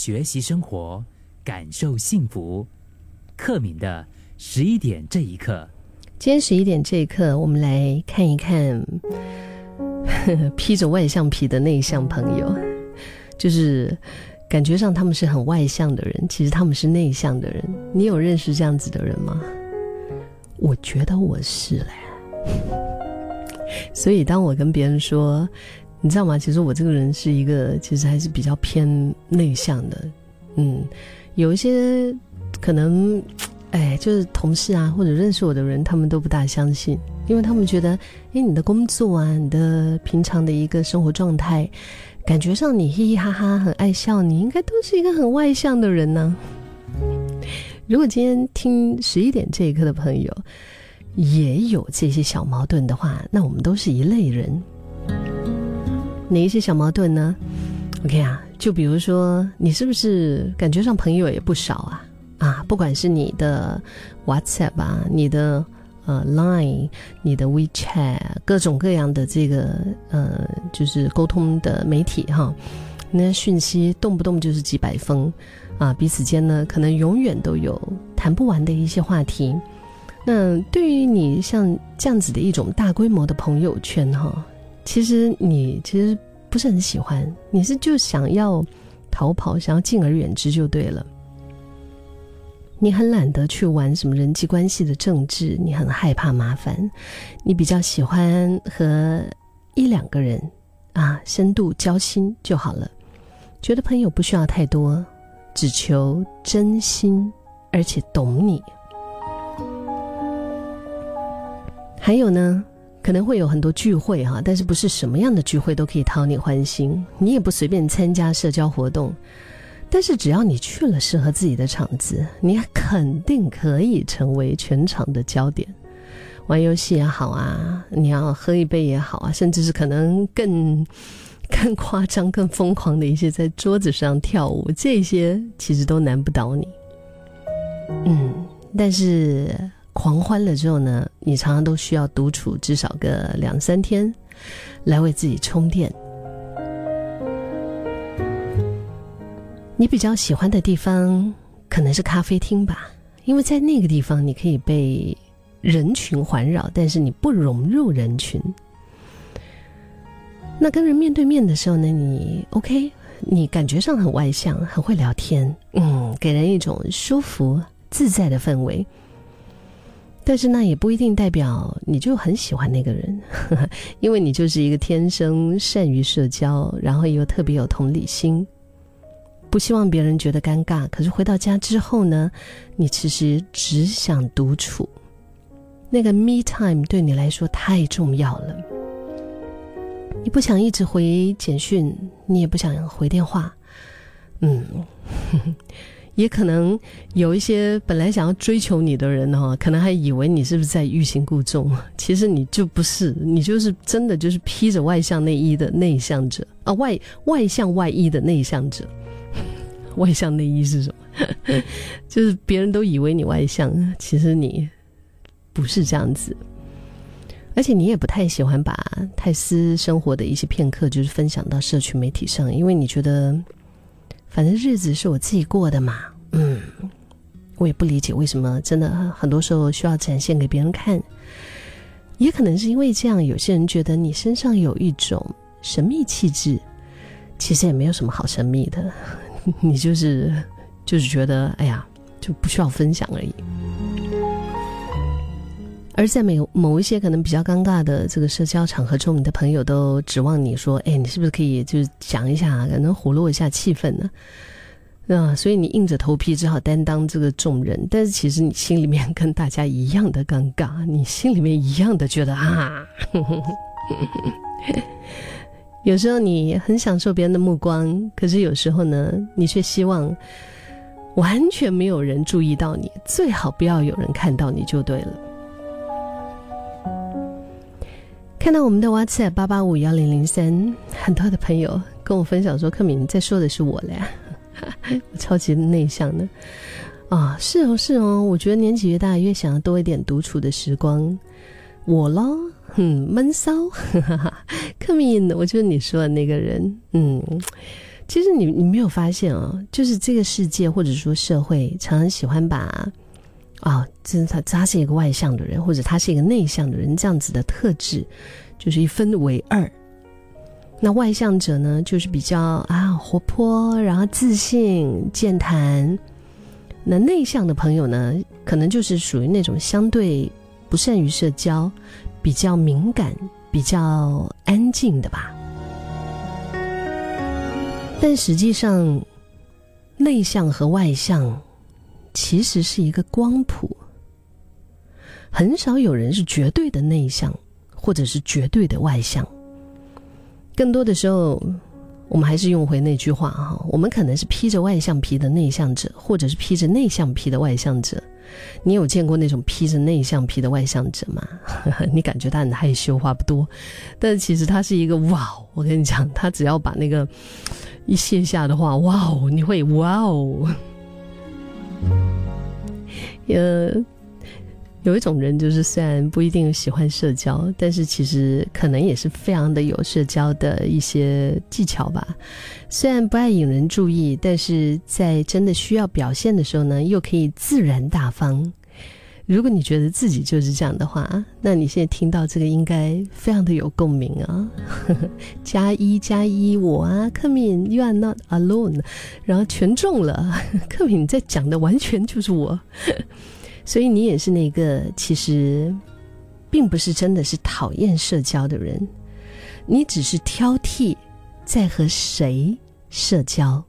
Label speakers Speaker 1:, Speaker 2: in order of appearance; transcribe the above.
Speaker 1: 学习生活，感受幸福。克敏的十一点这一刻，
Speaker 2: 今天十一点这一刻，我们来看一看 披着外向皮的内向朋友，就是感觉上他们是很外向的人，其实他们是内向的人。你有认识这样子的人吗？我觉得我是嘞。所以当我跟别人说，你知道吗？其实我这个人是一个，其实还是比较偏内向的。嗯，有一些。可能，哎，就是同事啊，或者认识我的人，他们都不大相信，因为他们觉得，哎，你的工作啊，你的平常的一个生活状态，感觉上你嘻嘻哈哈，很爱笑，你应该都是一个很外向的人呢。如果今天听十一点这一刻的朋友也有这些小矛盾的话，那我们都是一类人。哪一些小矛盾呢？OK 啊，就比如说，你是不是感觉上朋友也不少啊？啊，不管是你的 WhatsApp 啊，你的呃 Line，你的 WeChat，各种各样的这个呃，就是沟通的媒体哈，那讯息动不动就是几百封啊，彼此间呢可能永远都有谈不完的一些话题。那对于你像这样子的一种大规模的朋友圈哈，其实你其实不是很喜欢，你是就想要逃跑，想要敬而远之就对了。你很懒得去玩什么人际关系的政治，你很害怕麻烦，你比较喜欢和一两个人啊深度交心就好了，觉得朋友不需要太多，只求真心而且懂你。还有呢，可能会有很多聚会哈，但是不是什么样的聚会都可以讨你欢心，你也不随便参加社交活动。但是只要你去了适合自己的场子，你肯定可以成为全场的焦点。玩游戏也好啊，你要喝一杯也好啊，甚至是可能更 更夸张、更疯狂的一些，在桌子上跳舞，这些其实都难不倒你。嗯，但是狂欢了之后呢，你常常都需要独处至少个两三天，来为自己充电。你比较喜欢的地方可能是咖啡厅吧，因为在那个地方你可以被人群环绕，但是你不融入人群。那跟人面对面的时候呢，你 OK，你感觉上很外向，很会聊天，嗯，给人一种舒服自在的氛围。但是那也不一定代表你就很喜欢那个人，因为你就是一个天生善于社交，然后又特别有同理心。不希望别人觉得尴尬，可是回到家之后呢，你其实只想独处。那个 me time 对你来说太重要了。你不想一直回简讯，你也不想回电话。嗯，也可能有一些本来想要追求你的人哈，可能还以为你是不是在欲擒故纵，其实你就不是，你就是真的就是披着外向内衣的内向者啊，外外向外衣的内向者。外向内衣是什么？就是别人都以为你外向，其实你不是这样子。而且你也不太喜欢把太私生活的一些片刻，就是分享到社群媒体上，因为你觉得反正日子是我自己过的嘛。嗯，我也不理解为什么真的很多时候需要展现给别人看。也可能是因为这样，有些人觉得你身上有一种神秘气质，其实也没有什么好神秘的。你就是，就是觉得，哎呀，就不需要分享而已。而在某某一些可能比较尴尬的这个社交场合中，你的朋友都指望你说，哎，你是不是可以就是讲一下，可能活络一下气氛呢？啊，所以你硬着头皮只好担当这个重任。但是其实你心里面跟大家一样的尴尬，你心里面一样的觉得啊。有时候你很享受别人的目光，可是有时候呢，你却希望完全没有人注意到你，最好不要有人看到你就对了。看到我们的 WhatsApp 八八五幺零零三，很多的朋友跟我分享说：“克敏在说的是我嘞，我超级内向的啊，是哦是哦，我觉得年纪越大越想要多一点独处的时光，我咯。”嗯，闷骚，克敏，我就是你说的那个人。嗯，其实你你没有发现哦，就是这个世界或者说社会，常常喜欢把啊，这他他是一个外向的人，或者他是一个内向的人，这样子的特质，就是一分为二。那外向者呢，就是比较啊活泼，然后自信、健谈。那内向的朋友呢，可能就是属于那种相对不善于社交、比较敏感、比较安静的吧。但实际上，内向和外向其实是一个光谱，很少有人是绝对的内向，或者是绝对的外向。更多的时候，我们还是用回那句话哈，我们可能是披着外向皮的内向者，或者是披着内向皮的外向者。你有见过那种披着内向皮的外向者吗？你感觉他很害羞，话不多，但其实他是一个哇！我跟你讲，他只要把那个一卸下的话，哇哦，你会哇哦，呃。有一种人，就是虽然不一定喜欢社交，但是其实可能也是非常的有社交的一些技巧吧。虽然不爱引人注意，但是在真的需要表现的时候呢，又可以自然大方。如果你觉得自己就是这样的话，那你现在听到这个应该非常的有共鸣啊！加一加一，我啊，克敏，You are not alone，然后全中了。克敏在讲的完全就是我。所以你也是那个其实，并不是真的是讨厌社交的人，你只是挑剔在和谁社交。